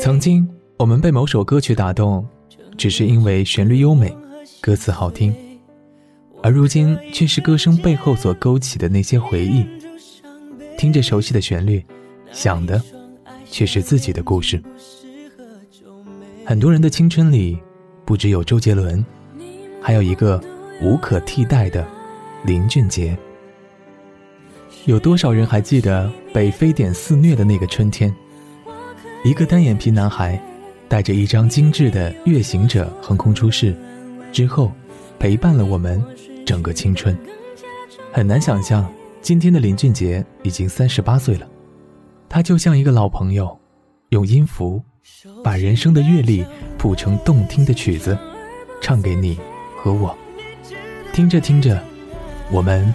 曾经，我们被某首歌曲打动，只是因为旋律优美，歌词好听；而如今，却是歌声背后所勾起的那些回忆。听着熟悉的旋律，想的却是自己的故事。很多人的青春里，不只有周杰伦，还有一个无可替代的林俊杰。有多少人还记得被非典肆虐的那个春天？一个单眼皮男孩，带着一张精致的月行者横空出世，之后陪伴了我们整个青春。很难想象，今天的林俊杰已经三十八岁了，他就像一个老朋友，用音符把人生的阅历谱成动听的曲子，唱给你和我。听着听着，我们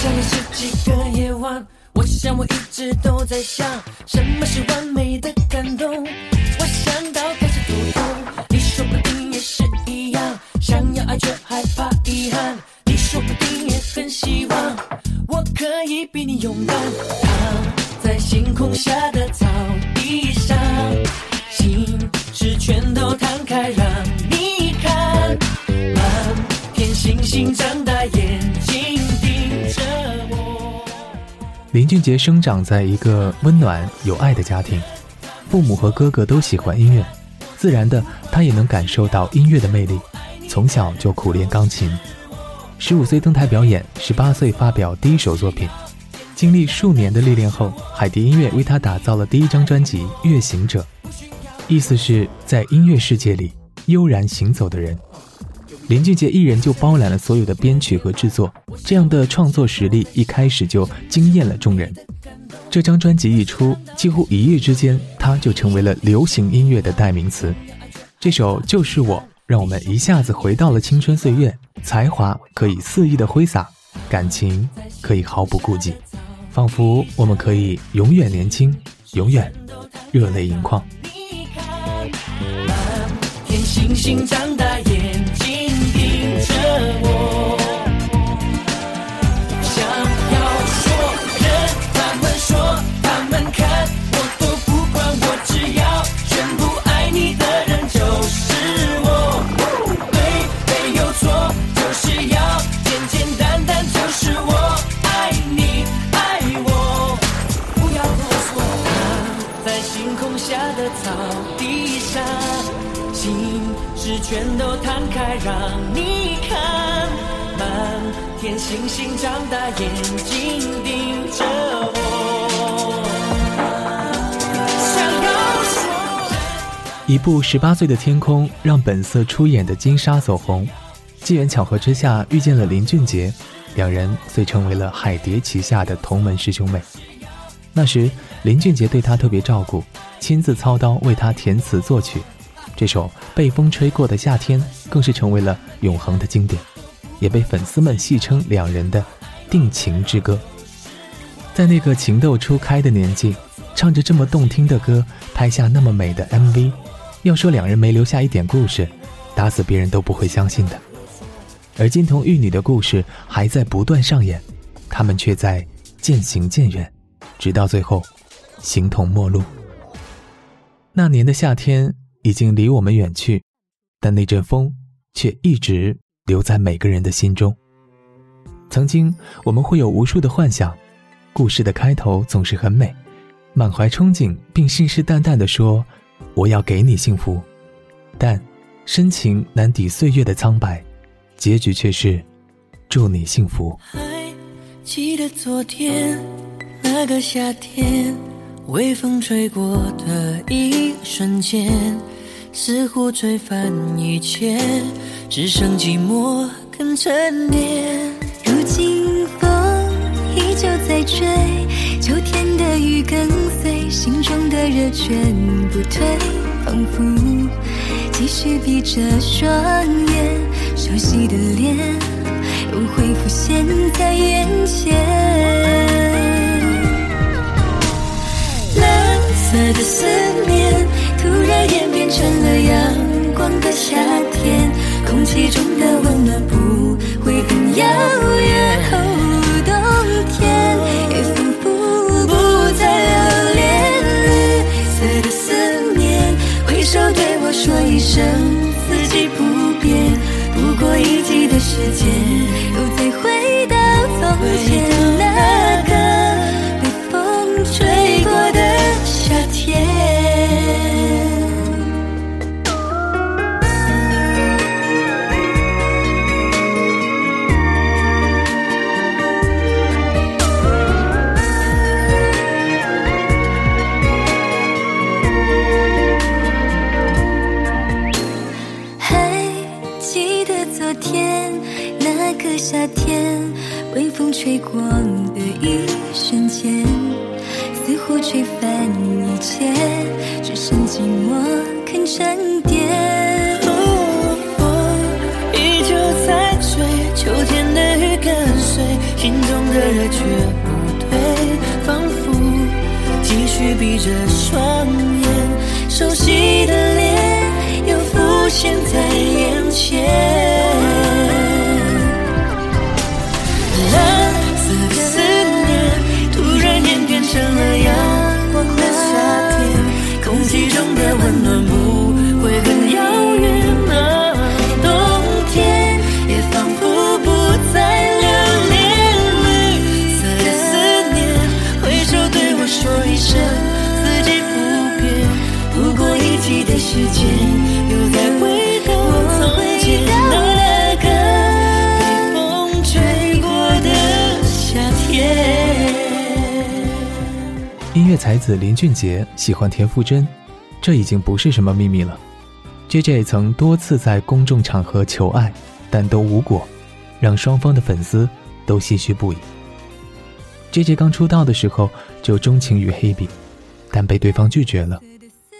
想了十几个夜晚我想我一直都在想，什么是完美的感动？我想到开始头痛，你说不定也是一样，想要爱却害怕遗憾。你说不定也很希望，我可以比你勇敢，躺在星空下的草地上，林俊杰生长在一个温暖有爱的家庭，父母和哥哥都喜欢音乐，自然的他也能感受到音乐的魅力，从小就苦练钢琴。十五岁登台表演，十八岁发表第一首作品，经历数年的历练后，海蝶音乐为他打造了第一张专辑《乐行者》，意思是在音乐世界里悠然行走的人。林俊杰一人就包揽了所有的编曲和制作，这样的创作实力一开始就惊艳了众人。这张专辑一出，几乎一夜之间，他就成为了流行音乐的代名词。这首就是我，让我们一下子回到了青春岁月，才华可以肆意的挥洒，感情可以毫不顾忌，仿佛我们可以永远年轻，永远热泪盈眶。天星星长大眼。的我。星星张大眼睛盯着我。一部《十八岁的天空》让本色出演的金莎走红，机缘巧合之下遇见了林俊杰，两人遂成为了海蝶旗下的同门师兄妹。那时林俊杰对她特别照顾，亲自操刀为她填词作曲。这首《被风吹过的夏天》更是成为了永恒的经典，也被粉丝们戏称两人的定情之歌。在那个情窦初开的年纪，唱着这么动听的歌，拍下那么美的 MV，要说两人没留下一点故事，打死别人都不会相信的。而金童玉女的故事还在不断上演，他们却在渐行渐远，直到最后形同陌路。那年的夏天。已经离我们远去，但那阵风却一直留在每个人的心中。曾经，我们会有无数的幻想，故事的开头总是很美，满怀憧憬，并信誓旦旦地说：“我要给你幸福。”但深情难抵岁月的苍白，结局却是祝你幸福。还记得昨天那个夏天。微风吹过的一瞬间，似乎吹翻一切，只剩寂寞更沉淀。如今风依旧在吹，秋天的雨跟随。心中的热全不退，仿佛继续闭着双眼，熟悉的脸又会浮现在眼前。蓝色的思念突然演变成了阳光的夏天，空气中的的昨天那个夏天，微风吹过的一瞬间，似乎吹翻一切，只剩寂寞肯沉淀。哦风依旧在吹，秋天的雨跟随，心中的热却不退，仿佛继续闭着双眼，熟悉的脸现在眼前。子林俊杰喜欢田馥甄，这已经不是什么秘密了。J J 曾多次在公众场合求爱，但都无果，让双方的粉丝都唏嘘不已。J J 刚出道的时候就钟情于黑比，但被对方拒绝了。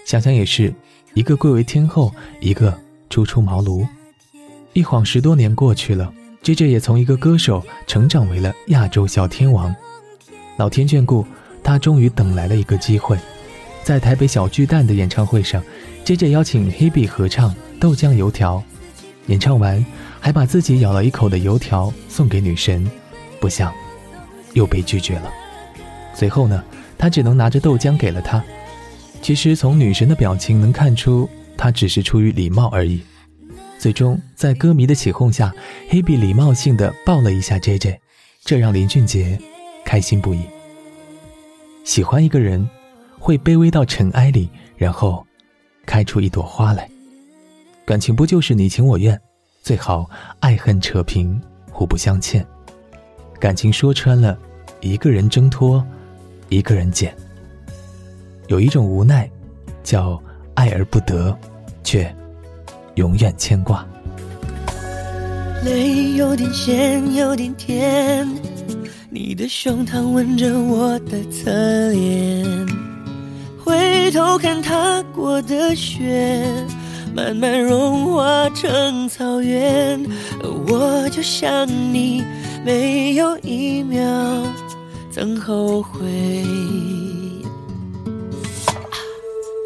想想也是，一个贵为天后，一个初出茅庐。一晃十多年过去了，J J 也从一个歌手成长为了亚洲小天王。老天眷顾，他终于等来了一个机会，在台北小巨蛋的演唱会上，J J 邀请黑碧合唱《豆浆油条》，演唱完还把自己咬了一口的油条送给女神，不想又被拒绝了。随后呢，他只能拿着豆浆给了她。其实从女神的表情能看出，她只是出于礼貌而已。最终在歌迷的起哄下，黑碧礼貌性的抱了一下 J J，这让林俊杰开心不已。喜欢一个人，会卑微到尘埃里，然后开出一朵花来。感情不就是你情我愿，最好爱恨扯平，互不相欠。感情说穿了，一个人挣脱，一个人捡。有一种无奈，叫爱而不得，却永远牵挂。泪有点咸，有点甜。你的胸膛吻着我的侧脸，回头看踏过的雪，慢慢融化成草原。而我就像你，没有一秒曾后悔。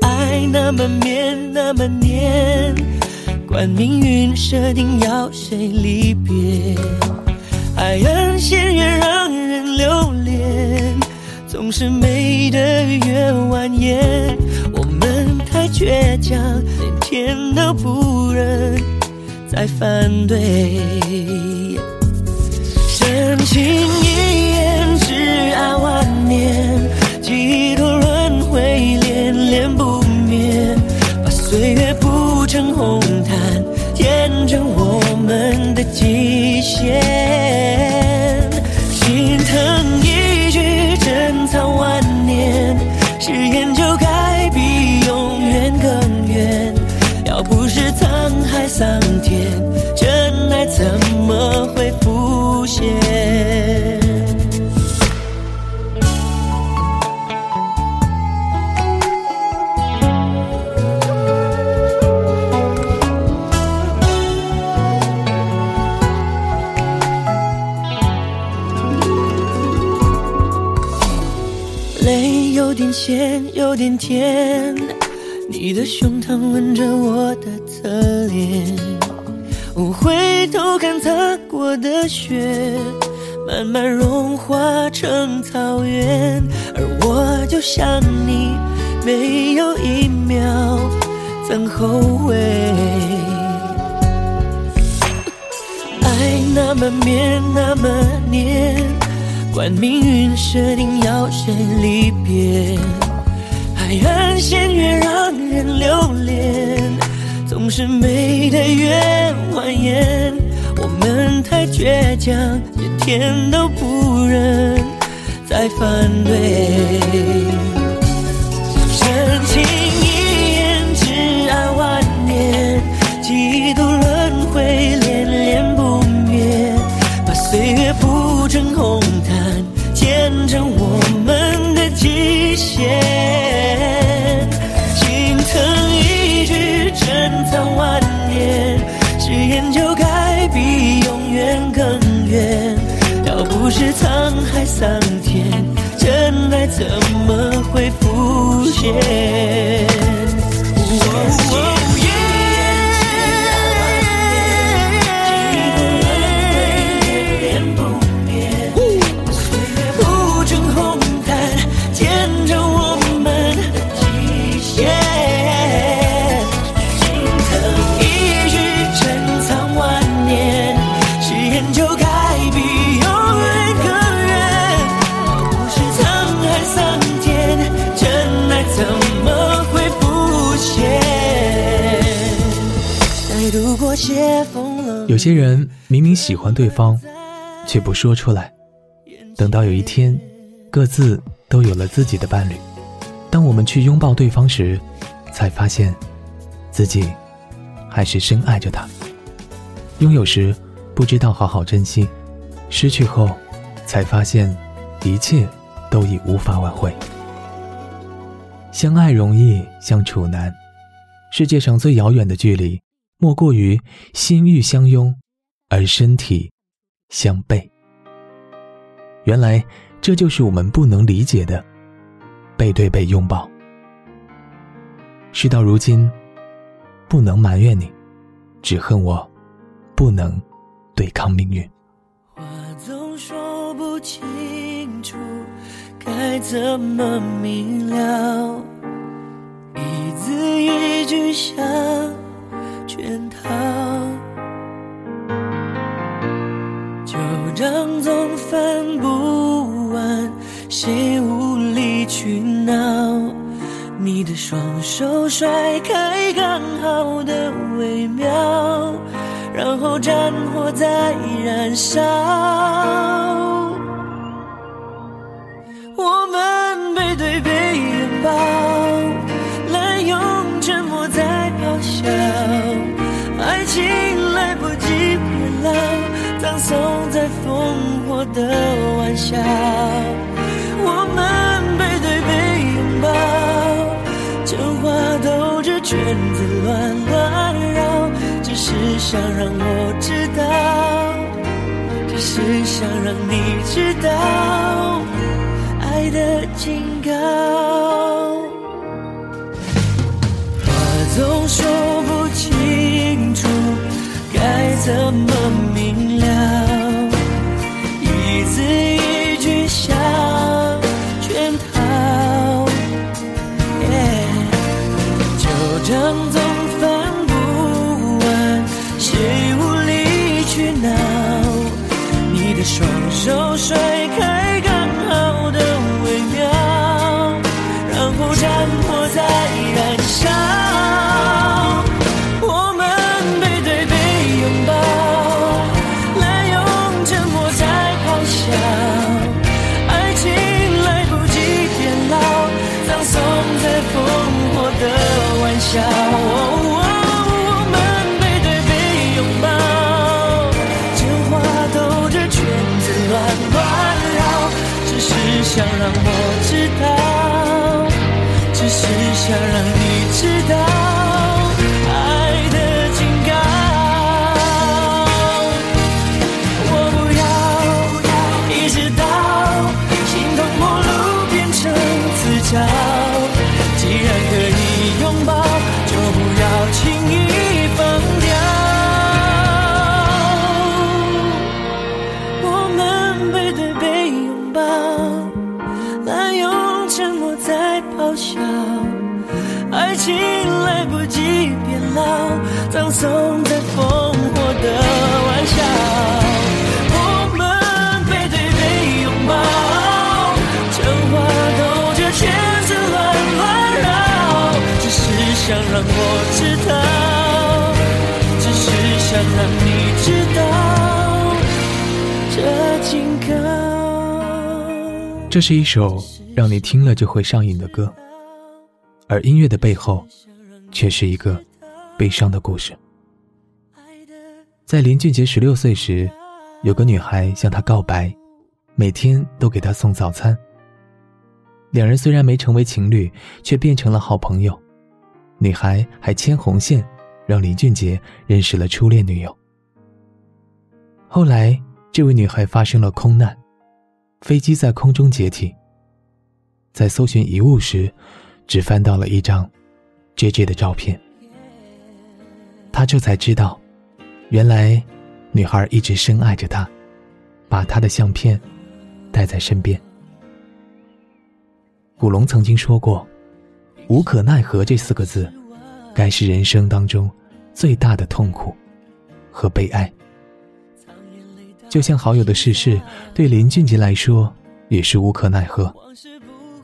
爱那么绵，那么黏，管命运设定要谁离别。海岸线越让留恋，总是美得越蜿蜒。我们太倔强，连天都不忍再反对。深情一眼，挚爱万年，几多轮回，恋恋不灭。把岁月铺成红毯，见证我们的极限。咸，有点甜。你的胸膛吻着我的侧脸，我回头看踏过的雪，慢慢融化成草原，而我就像你，没有一秒曾后悔。爱那么绵，那么黏，管命运设定要谁离别。海岸线越让人留恋，总是美得越蜿蜒。我们太倔强，连天都不忍再反对。线。心疼一句，珍藏万年，誓言就该比永远更远。要不是沧海桑田，真爱怎么会浮现？些人明明喜欢对方，却不说出来，等到有一天，各自都有了自己的伴侣，当我们去拥抱对方时，才发现，自己还是深爱着他。拥有时不知道好好珍惜，失去后，才发现，一切都已无法挽回。相爱容易相处难，世界上最遥远的距离，莫过于心欲相拥，而身体相背。原来，这就是我们不能理解的背对背拥抱。事到如今，不能埋怨你，只恨我不能对抗命运。话总说不清楚，该怎么明了？一字一句像圈套，旧账总翻不完，谁无理取闹？你的双手甩开刚好的微妙，然后战火在燃烧。我们背对背拥抱，滥用沉默在咆哮情来不及变老，葬送在烽火的玩笑。我们背对背拥抱，真话兜着圈子乱乱绕，只是想让我知道，只是想让你知道。爱的警告，话总说，怎么明想让我知道，只是想让你知道，葬送在烽火的玩笑。我们背对背拥抱，讲话兜着圈子乱乱绕，只是想让我知道，只是想让你知道这警告。这是一首让你听了就会上瘾的歌，而音乐的背后，却是一个悲伤的故事。在林俊杰十六岁时，有个女孩向他告白，每天都给他送早餐。两人虽然没成为情侣，却变成了好朋友。女孩还牵红线，让林俊杰认识了初恋女友。后来，这位女孩发生了空难，飞机在空中解体。在搜寻遗物时，只翻到了一张 J.J 的照片。他这才知道，原来女孩一直深爱着他，把他的相片带在身边。古龙曾经说过：“无可奈何”这四个字，该是人生当中最大的痛苦和悲哀。就像好友的逝世，对林俊杰来说也是无可奈何。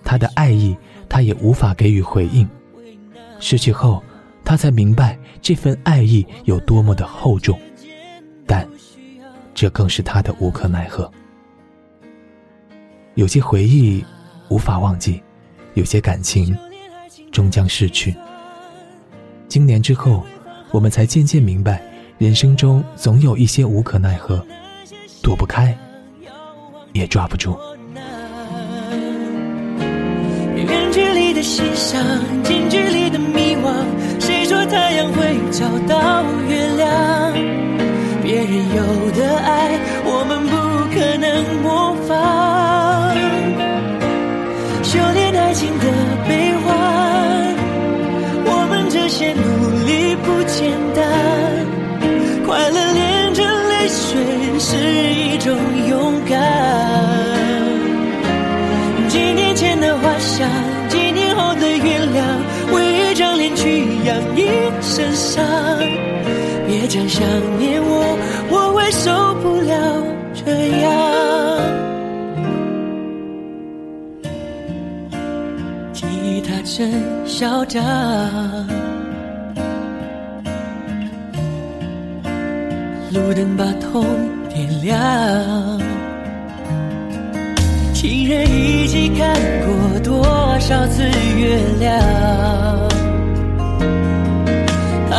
他的爱意，他也无法给予回应。失去后，他才明白这份爱意有多么的厚重，但这更是他的无可奈何。有些回忆无法忘记，有些感情终将逝去。经年之后，我们才渐渐明白，人生中总有一些无可奈何，躲不开，也抓不住。远距离的欣赏，近距离的迷惘。谁太阳会找到月亮？别人有的爱，我们不可能模仿。修炼爱情的悲欢，我们这些努力不简单。快乐连着泪水是一种勇敢。身上。别讲想念我，我会受不了这样。吉他真嚣张，路灯把痛点亮。情人一起看过多少次月亮？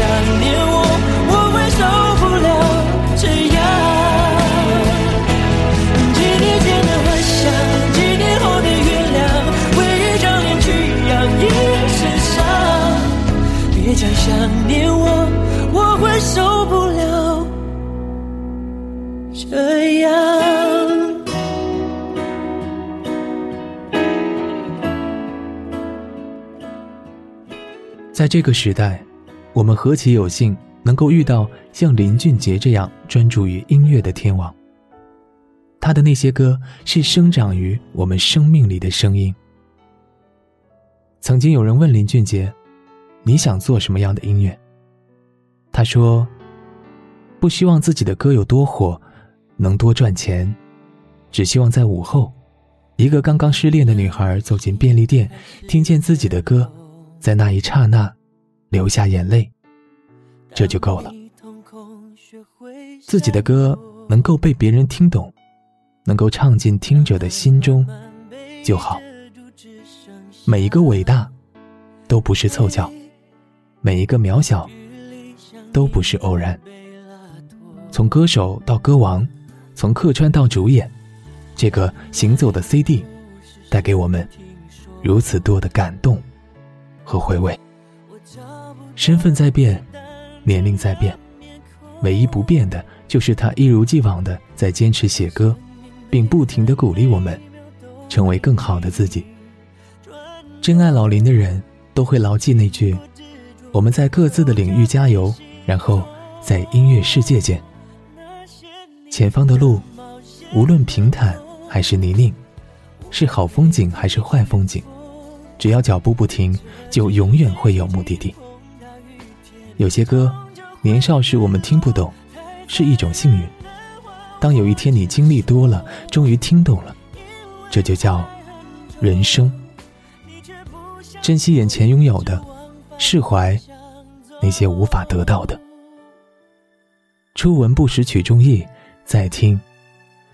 想念我，我会受不了这样。几年前的幻想，几年后的原谅，回忆将脸去养一身伤。别讲想念我，我会受不了这样。在这个时代，我们何其有幸能够遇到像林俊杰这样专注于音乐的天王。他的那些歌是生长于我们生命里的声音。曾经有人问林俊杰：“你想做什么样的音乐？”他说：“不希望自己的歌有多火，能多赚钱，只希望在午后，一个刚刚失恋的女孩走进便利店，听见自己的歌。”在那一刹那，流下眼泪，这就够了。自己的歌能够被别人听懂，能够唱进听者的心中，就好。每一个伟大，都不是凑巧；每一个渺小，都不是偶然。从歌手到歌王，从客串到主演，这个行走的 CD，带给我们如此多的感动。和回味，身份在变，年龄在变，唯一不变的就是他一如既往的在坚持写歌，并不停的鼓励我们，成为更好的自己。真爱老林的人都会牢记那句：“我们在各自的领域加油，然后在音乐世界见。”前方的路，无论平坦还是泥泞，是好风景还是坏风景。只要脚步不停，就永远会有目的地。有些歌，年少时我们听不懂，是一种幸运。当有一天你经历多了，终于听懂了，这就叫人生。珍惜眼前拥有的，释怀那些无法得到的。初闻不识曲中意，再听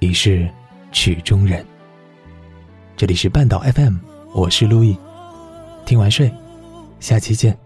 已是曲中人。这里是半岛 FM，我是路易。听完睡，下期见。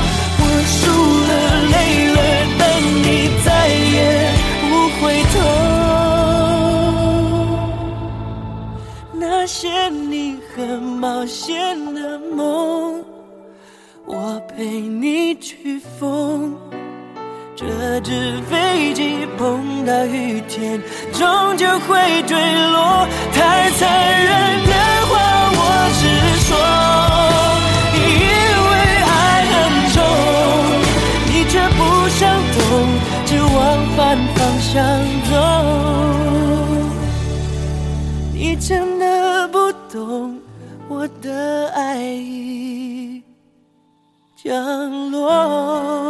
回头。那些你很冒险的梦，我陪你去疯。这纸飞机碰到雨天，终究会坠落。太残忍降落。